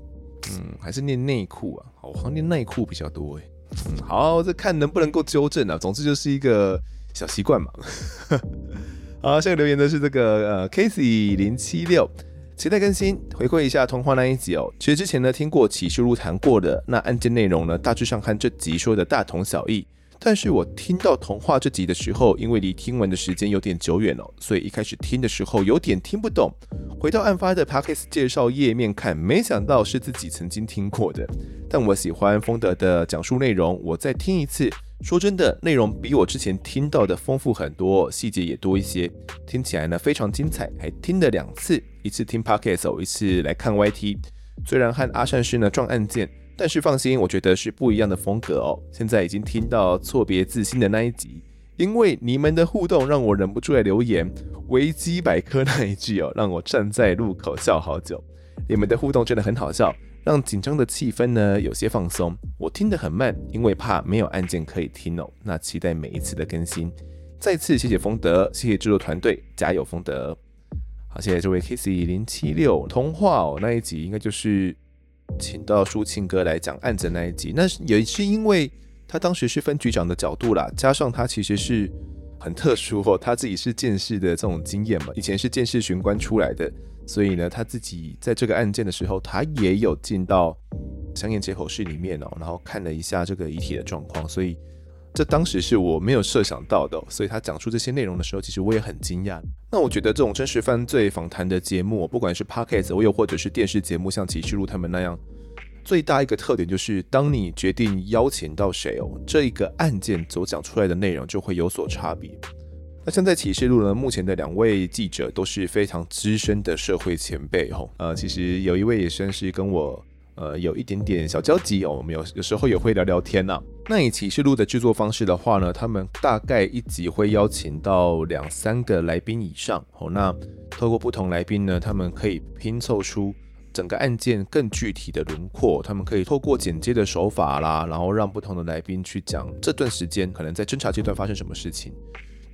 嗯，还是念内裤啊，好像念内裤比较多诶。嗯，好，这看能不能够纠正啊。总之就是一个小习惯嘛。好，下个留言的是这个呃，Casey 零七六，期待更新，回馈一下童话那一集哦。其实之前呢听过启示录谈过的那案件内容呢，大致上和这集说的大同小异。但是我听到童话这集的时候，因为离听完的时间有点久远了，所以一开始听的时候有点听不懂。回到案发的 Podcast 介绍页面看，没想到是自己曾经听过的。但我喜欢丰德的讲述内容，我再听一次。说真的，内容比我之前听到的丰富很多，细节也多一些，听起来呢非常精彩。还听了两次，一次听 Podcast，一次来看 YT。虽然和阿善师呢撞案件。但是放心，我觉得是不一样的风格哦。现在已经听到错别字新的那一集，因为你们的互动让我忍不住来留言。维基百科那一句哦，让我站在路口笑好久。你们的互动真的很好笑，让紧张的气氛呢有些放松。我听得很慢，因为怕没有案件可以听哦。那期待每一次的更新。再次谢谢丰德，谢谢制作团队，加油丰德。好，谢谢这位 Kissy 零七六通话哦，那一集应该就是。请到抒情哥来讲案子那一集，那也是因为他当时是分局长的角度啦，加上他其实是很特殊哦，他自己是见识的这种经验嘛，以前是见识巡官出来的，所以呢，他自己在这个案件的时候，他也有进到相应接口室里面哦，然后看了一下这个遗体的状况，所以。这当时是我没有设想到的，所以他讲出这些内容的时候，其实我也很惊讶。那我觉得这种真实犯罪访谈的节目，不管是 Podcast，我又或者是电视节目，像启示录他们那样，最大一个特点就是，当你决定邀请到谁哦，这一个案件所讲出来的内容就会有所差别。那像在启示录呢，目前的两位记者都是非常资深的社会前辈哦，呃，其实有一位也算是跟我。呃，有一点点小交集哦，我们有有时候也会聊聊天呐、啊。那以启示录的制作方式的话呢，他们大概一集会邀请到两三个来宾以上哦。那透过不同来宾呢，他们可以拼凑出整个案件更具体的轮廓，他们可以透过剪接的手法啦，然后让不同的来宾去讲这段时间可能在侦查阶段发生什么事情。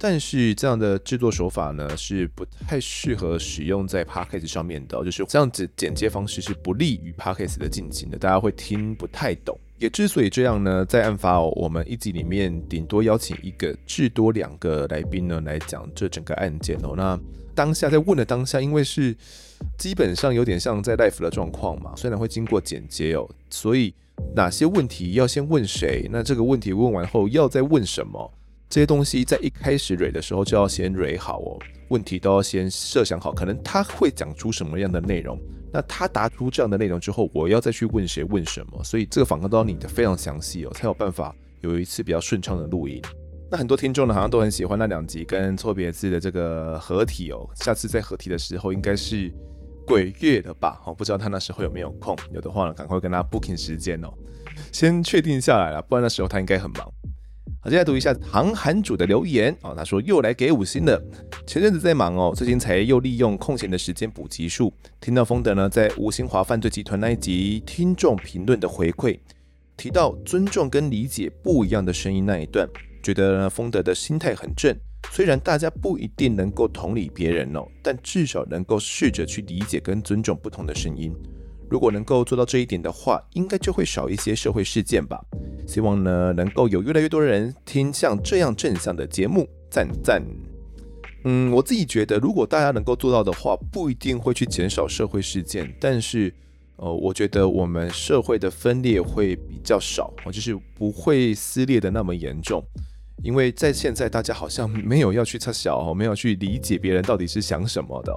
但是这样的制作手法呢，是不太适合使用在 Podcast 上面的，就是这样子剪接方式是不利于 Podcast 的进行的，大家会听不太懂。也之所以这样呢，在案发哦，我们一集里面顶多邀请一个至多两个来宾呢来讲这整个案件哦。那当下在问的当下，因为是基本上有点像在 live 的状况嘛，虽然会经过剪接哦，所以哪些问题要先问谁？那这个问题问完后要再问什么？这些东西在一开始蕊的时候就要先蕊好哦，问题都要先设想好，可能他会讲出什么样的内容，那他答出这样的内容之后，我要再去问谁问什么，所以这个访谈都要拟得非常详细哦，才有办法有一次比较顺畅的录音。那很多听众呢，好像都很喜欢那两集跟错别字的这个合体哦，下次在合体的时候应该是鬼月了吧？哦，不知道他那时候有没有空，有的话呢，赶快跟他 booking 时间哦，先确定下来了，不然那时候他应该很忙。好，接下来读一下唐韩主的留言啊，他说又来给五星了。前阵子在忙哦，最近才又利用空闲的时间补集数，听到丰德呢在吴兴华犯罪集团那一集听众评论的回馈，提到尊重跟理解不一样的声音那一段，觉得呢丰德的心态很正。虽然大家不一定能够同理别人哦，但至少能够试着去理解跟尊重不同的声音。如果能够做到这一点的话，应该就会少一些社会事件吧。希望呢，能够有越来越多人听像这样正向的节目，赞赞。嗯，我自己觉得，如果大家能够做到的话，不一定会去减少社会事件，但是，呃，我觉得我们社会的分裂会比较少，就是不会撕裂的那么严重。因为在现在，大家好像没有要去插小，没有去理解别人到底是想什么的。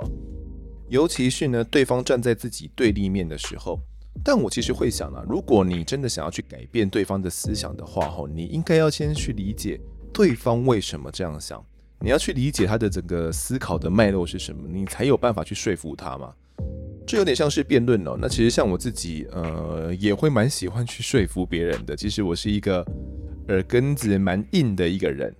尤其是呢，对方站在自己对立面的时候，但我其实会想啊，如果你真的想要去改变对方的思想的话，吼，你应该要先去理解对方为什么这样想，你要去理解他的整个思考的脉络是什么，你才有办法去说服他嘛。这有点像是辩论哦。那其实像我自己，呃，也会蛮喜欢去说服别人的。其实我是一个耳根子蛮硬的一个人，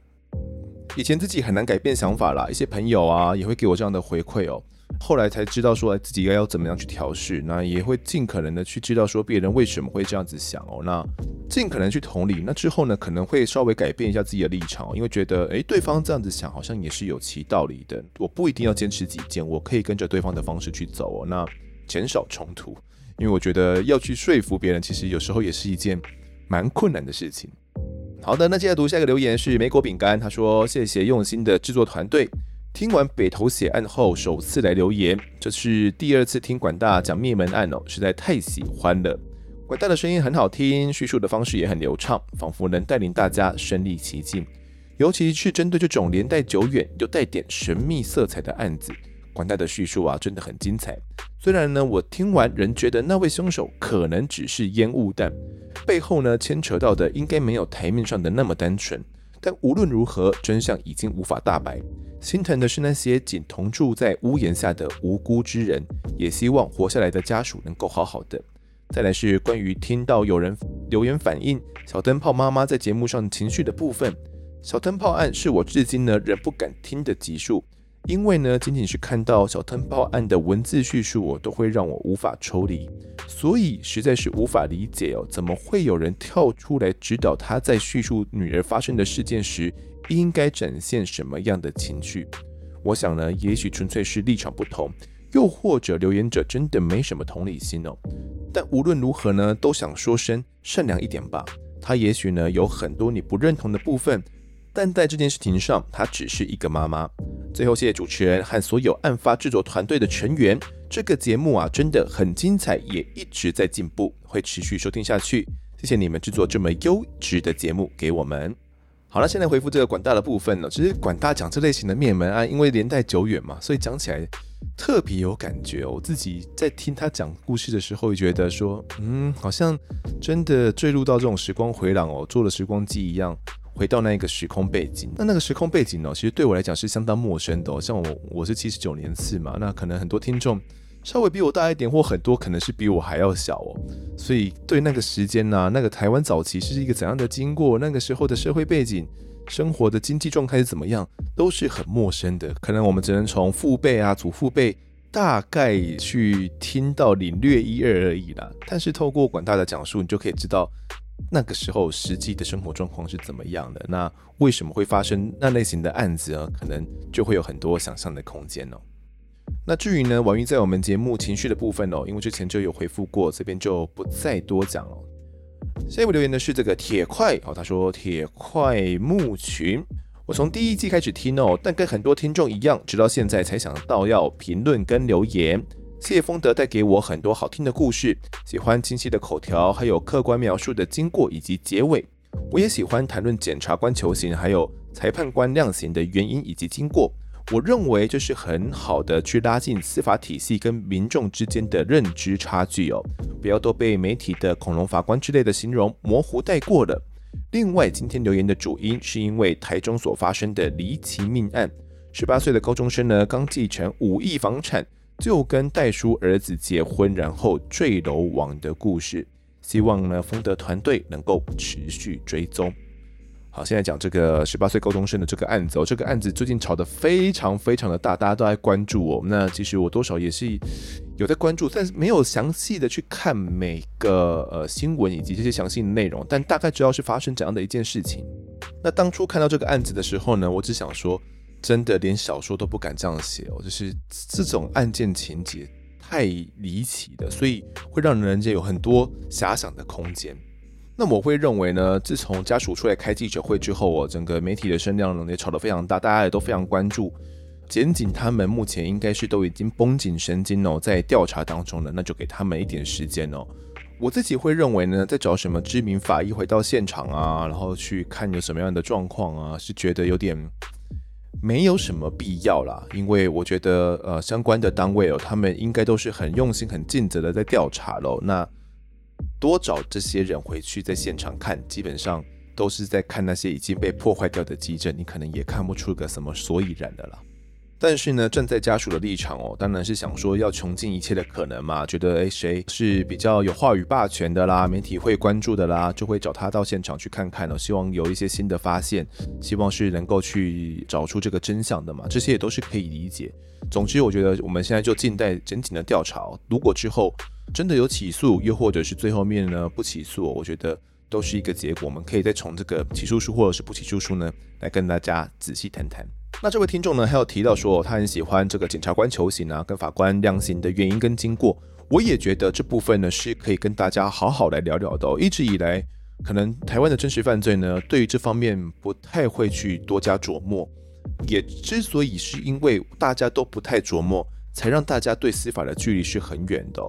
以前自己很难改变想法啦，一些朋友啊也会给我这样的回馈哦。后来才知道说自己该要怎么样去调试，那也会尽可能的去知道说别人为什么会这样子想哦，那尽可能去同理。那之后呢，可能会稍微改变一下自己的立场，因为觉得诶，对方这样子想好像也是有其道理的。我不一定要坚持己见，我可以跟着对方的方式去走哦，那减少冲突。因为我觉得要去说服别人，其实有时候也是一件蛮困难的事情。好的，那接下来读下一个留言是莓果饼干，他说谢谢用心的制作团队。听完北投血案后，首次来留言，这是第二次听管大讲灭门案哦，实在太喜欢了。管大的声音很好听，叙述的方式也很流畅，仿佛能带领大家身历其境。尤其是针对这种年代久远又带点神秘色彩的案子，管大的叙述啊，真的很精彩。虽然呢，我听完仍觉得那位凶手可能只是烟雾弹，背后呢牵扯到的应该没有台面上的那么单纯。但无论如何，真相已经无法大白。心疼的是那些仅同住在屋檐下的无辜之人，也希望活下来的家属能够好好的。再来是关于听到有人留言反映小灯泡妈妈在节目上情绪的部分，小灯泡案是我至今呢仍不敢听的集数，因为呢仅仅是看到小灯泡案的文字叙述，我都会让我无法抽离，所以实在是无法理解哦，怎么会有人跳出来指导他在叙述女儿发生的事件时，应该展现什么样的情绪？我想呢，也许纯粹是立场不同，又或者留言者真的没什么同理心哦。但无论如何呢，都想说声善良一点吧。她也许呢有很多你不认同的部分，但在这件事情上，她只是一个妈妈。最后，谢谢主持人和所有案发制作团队的成员。这个节目啊，真的很精彩，也一直在进步，会持续收听下去。谢谢你们制作这么优质的节目给我们。好了，现在回复这个管大的部分了。其实管大讲这类型的灭门案，因为年代久远嘛，所以讲起来特别有感觉。我自己在听他讲故事的时候，会觉得说，嗯，好像真的坠入到这种时光回廊哦，坐了时光机一样，回到那个时空背景。那那个时空背景呢，其实对我来讲是相当陌生的哦。像我，我是七十九年次嘛，那可能很多听众。稍微比我大一点，或很多可能是比我还要小哦，所以对那个时间呐、那个台湾早期是一个怎样的经过，那个时候的社会背景、生活的经济状态是怎么样，都是很陌生的。可能我们只能从父辈啊、祖父辈大概去听到领略一二而已啦。但是透过广大的讲述，你就可以知道那个时候实际的生活状况是怎么样的。那为什么会发生那类型的案子呢？可能就会有很多想象的空间哦。那至于呢，婉瑜在我们节目情绪的部分哦，因为之前就有回复过，这边就不再多讲了。下一位留言的是这个铁块哦，他说铁块木群，我从第一季开始听哦，但跟很多听众一样，直到现在才想到要评论跟留言。谢谢丰德带给我很多好听的故事，喜欢清晰的口条，还有客观描述的经过以及结尾。我也喜欢谈论检察官求刑，还有裁判官量刑的原因以及经过。我认为这是很好的去拉近司法体系跟民众之间的认知差距哦，不要都被媒体的恐龙法官之类的形容模糊带过了。另外，今天留言的主因是因为台中所发生的离奇命案，十八岁的高中生呢刚继承五亿房产，就跟代书儿子结婚，然后坠楼亡的故事。希望呢丰德团队能够持续追踪。好，现在讲这个十八岁高中生的这个案子哦，这个案子最近炒得非常非常的大，大家都在关注哦。那其实我多少也是有在关注，但是没有详细的去看每个呃新闻以及这些详细的内容，但大概知道是发生怎样的一件事情。那当初看到这个案子的时候呢，我只想说，真的连小说都不敢这样写哦，就是这种案件情节太离奇的，所以会让人家有很多遐想的空间。那我会认为呢，自从家属出来开记者会之后，哦，整个媒体的声量呢也炒得非常大，大家也都非常关注。检警他们目前应该是都已经绷紧神经哦，在调查当中了，那就给他们一点时间哦。我自己会认为呢，在找什么知名法医回到现场啊，然后去看有什么样的状况啊，是觉得有点没有什么必要啦。因为我觉得呃，相关的单位哦，他们应该都是很用心、很尽责的在调查喽。那多找这些人回去在现场看，基本上都是在看那些已经被破坏掉的机证，你可能也看不出个什么所以然的了。但是呢，站在家属的立场哦，当然是想说要穷尽一切的可能嘛，觉得诶，谁是比较有话语霸权的啦，媒体会关注的啦，就会找他到现场去看看哦，希望有一些新的发现，希望是能够去找出这个真相的嘛，这些也都是可以理解。总之，我觉得我们现在就静待整体的调查，如果之后。真的有起诉，又或者是最后面呢不起诉，我觉得都是一个结果。我们可以再从这个起诉书或者是不起诉书呢来跟大家仔细谈谈。那这位听众呢还有提到说，他很喜欢这个检察官求刑啊，跟法官量刑的原因跟经过。我也觉得这部分呢是可以跟大家好好来聊聊的。一直以来，可能台湾的真实犯罪呢对于这方面不太会去多加琢磨，也之所以是因为大家都不太琢磨，才让大家对司法的距离是很远的。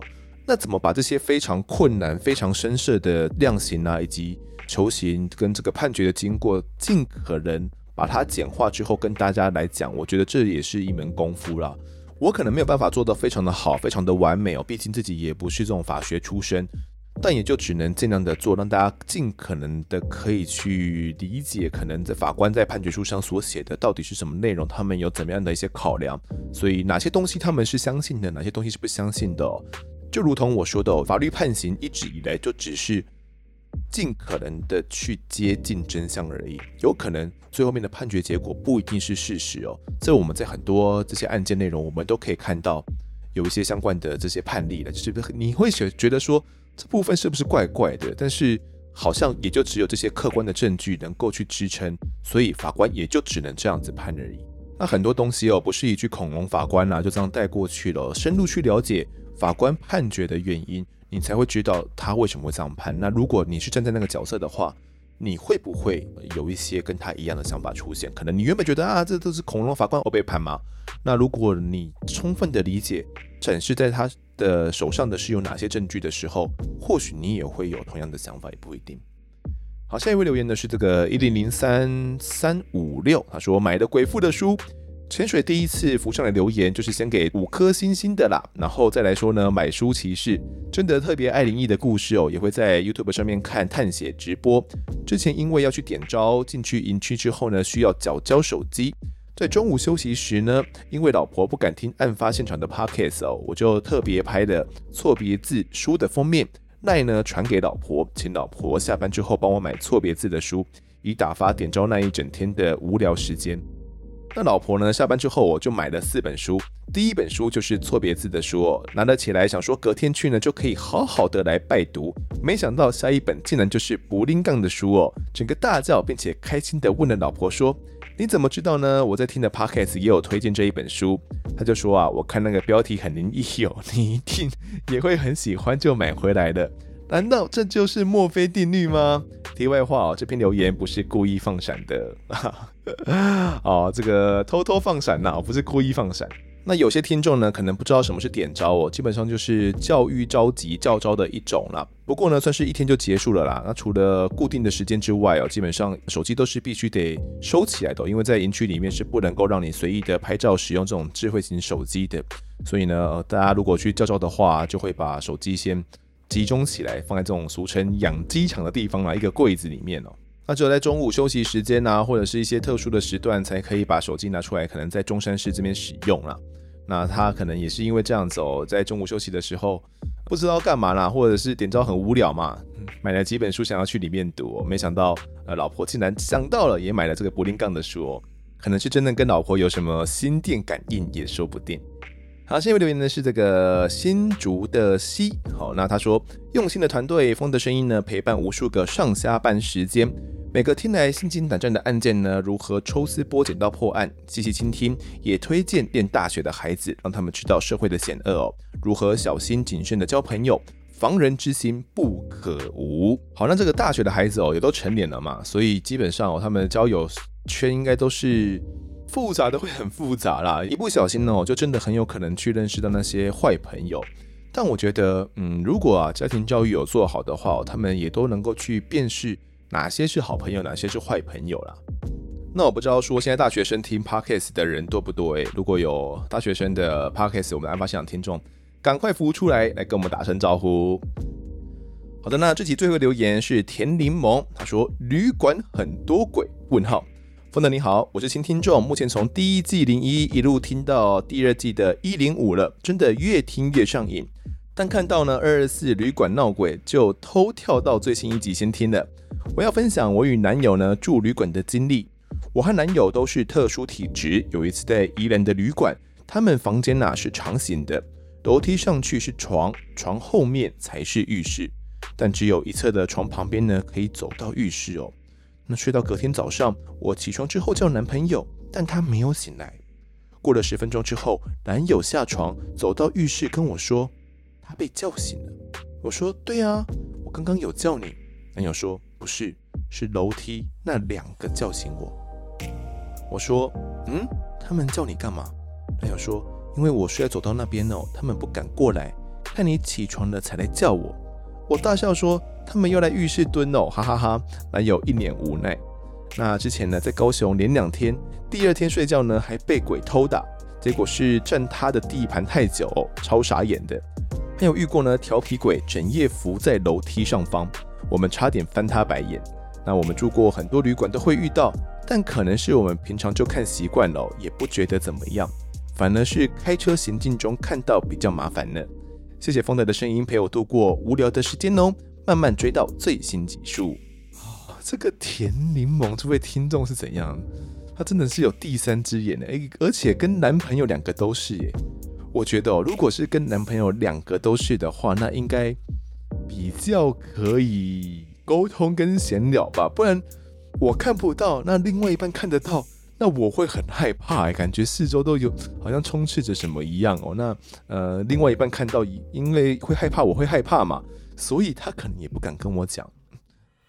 那怎么把这些非常困难、非常深涩的量刑啊，以及求刑跟这个判决的经过，尽可能把它简化之后跟大家来讲，我觉得这也是一门功夫啦。我可能没有办法做得非常的好、非常的完美哦，毕竟自己也不是这种法学出身，但也就只能尽量的做，让大家尽可能的可以去理解，可能在法官在判决书上所写的到底是什么内容，他们有怎么样的一些考量，所以哪些东西他们是相信的，哪些东西是不相信的哦。就如同我说的，法律判刑一直以来就只是尽可能的去接近真相而已，有可能最后面的判决结果不一定是事实哦。这我们在很多这些案件内容，我们都可以看到有一些相关的这些判例了，就是你会觉觉得说这部分是不是怪怪的？但是好像也就只有这些客观的证据能够去支撑，所以法官也就只能这样子判而已。那很多东西哦，不是一句恐龙法官啦，就这样带过去了，深入去了解。法官判决的原因，你才会知道他为什么会这样判。那如果你是站在那个角色的话，你会不会有一些跟他一样的想法出现？可能你原本觉得啊，这都是恐龙法官我被判吗？那如果你充分的理解，展示在他的手上的是有哪些证据的时候，或许你也会有同样的想法，也不一定。好，下一位留言的是这个一零零三三五六，他说买的鬼父的书。潜水第一次浮上来留言，就是先给五颗星星的啦，然后再来说呢，买书骑士真的特别爱灵异的故事哦，也会在 YouTube 上面看探险直播。之前因为要去点招，进去营区之后呢，需要缴交手机，在中午休息时呢，因为老婆不敢听案发现场的 Podcast 哦，我就特别拍了错别字书的封面，赖呢传给老婆，请老婆下班之后帮我买错别字的书，以打发点招那一整天的无聊时间。那老婆呢，下班之后我就买了四本书，第一本书就是错别字的书哦，拿了起来想说隔天去呢就可以好好的来拜读，没想到下一本竟然就是柏林杠的书哦，整个大叫并且开心的问了老婆说：“你怎么知道呢？我在听的 podcast 也有推荐这一本书。”他就说啊，我看那个标题很灵异哦，你一定也会很喜欢，就买回来了。难道这就是墨菲定律吗？题外话哦，这篇留言不是故意放闪的，哦，这个偷偷放闪呐，不是故意放闪。那有些听众呢，可能不知道什么是点招哦，基本上就是教育召集教招的一种啦。不过呢，算是一天就结束了啦。那除了固定的时间之外哦，基本上手机都是必须得收起来的，因为在营区里面是不能够让你随意的拍照使用这种智慧型手机的。所以呢，大家如果去教招的话，就会把手机先。集中起来，放在这种俗称养鸡场的地方啦，一个柜子里面哦。那只有在中午休息时间啊，或者是一些特殊的时段，才可以把手机拿出来，可能在中山市这边使用啦。那他可能也是因为这样子哦，在中午休息的时候不知道干嘛啦，或者是点招很无聊嘛，买了几本书想要去里面读，没想到呃老婆竟然想到了，也买了这个柏林杠的书哦，可能是真的跟老婆有什么心电感应也说不定。好，下一位留言呢是这个新竹的西。好，那他说用心的团队，风的声音呢陪伴无数个上下班时间，每个听来心惊胆战的案件呢，如何抽丝剥茧到破案，细细倾听，也推荐念大学的孩子，让他们知道社会的险恶哦，如何小心谨慎的交朋友，防人之心不可无。好，那这个大学的孩子哦，也都成年了嘛，所以基本上哦，他们交友圈应该都是。复杂的会很复杂啦，一不小心呢，我就真的很有可能去认识到那些坏朋友。但我觉得，嗯，如果啊家庭教育有做好的话，他们也都能够去辨识哪些是好朋友，哪些是坏朋友啦。那我不知道说现在大学生听 Podcast 的人多不多诶？如果有大学生的 Podcast，我们案发现场听众，赶快浮出来，来跟我们打声招呼。好的，那这集最后留言是甜柠檬，他说旅馆很多鬼？问号。风德你好，我是新听众，目前从第一季零一一路听到第二季的一零五了，真的越听越上瘾。但看到呢二二四旅馆闹鬼，就偷跳到最新一集先听了。我要分享我与男友呢住旅馆的经历。我和男友都是特殊体质，有一次在宜兰的旅馆，他们房间呐是长形的，楼梯上去是床，床后面才是浴室，但只有一侧的床旁边呢可以走到浴室哦。那睡到隔天早上，我起床之后叫男朋友，但他没有醒来。过了十分钟之后，男友下床走到浴室跟我说，他被叫醒了。我说：对啊，我刚刚有叫你。男友说：不是，是楼梯那两个叫醒我。我说：嗯，他们叫你干嘛？男友说：因为我睡在走到那边哦，他们不敢过来，看你起床了才来叫我。我大笑说。他们又来浴室蹲哦，哈哈哈，哈！男友一脸无奈。那之前呢，在高雄连两天，第二天睡觉呢还被鬼偷打，结果是占他的地盘太久，超傻眼的。还有遇过呢，调皮鬼整夜伏在楼梯上方，我们差点翻他白眼。那我们住过很多旅馆都会遇到，但可能是我们平常就看习惯了，也不觉得怎么样，反而是开车行进中看到比较麻烦呢。谢谢风德的声音陪我度过无聊的时间哦。慢慢追到最新集数。这个甜柠檬这位听众是怎样？他真的是有第三只眼呢，而且跟男朋友两个都是耶。我觉得，如果是跟男朋友两个都是的话，那应该比较可以沟通跟闲聊吧。不然我看不到，那另外一半看得到，那我会很害怕，感觉四周都有好像充斥着什么一样哦。那呃，另外一半看到，因为会害怕，我会害怕嘛。所以他可能也不敢跟我讲。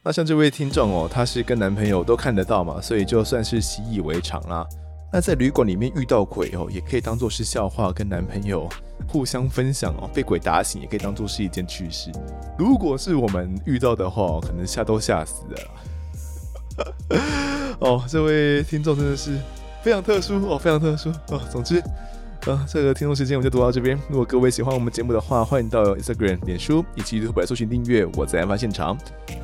那像这位听众哦，他是跟男朋友都看得到嘛，所以就算是习以为常啦。那在旅馆里面遇到鬼哦，也可以当做是笑话，跟男朋友互相分享哦。被鬼打醒也可以当做是一件趣事。如果是我们遇到的话，可能吓都吓死了。哦，这位听众真的是非常特殊哦，非常特殊哦。总之。呃，这个听众时间我们就读到这边。如果各位喜欢我们节目的话，欢迎到 Instagram、脸书以及 YouTube 来搜寻订阅。我在案发现场，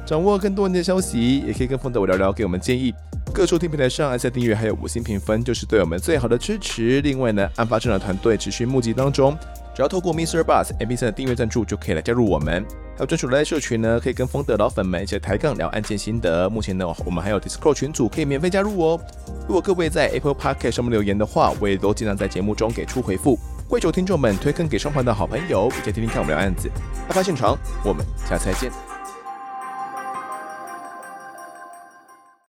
掌握更多人的消息，也可以跟风德我聊聊，给我们建议。各收听平台上按下订阅，还有五星评分，就是对我们最好的支持。另外呢，案发现场团队持续募集当中，只要透过 Mister Bus MB 三的订阅赞助就可以来加入我们。还有专属的赖社群呢，可以跟风的老粉们一起抬杠聊案件心得。目前呢，我们还有 Discord 群组可以免费加入哦。如果各位在 Apple Podcast 上面留言的话，我也都尽量在节目中给出回复。跪求听众们推坑给双方的好朋友，一起听听看我们聊案子。案发现场，我们下次再见。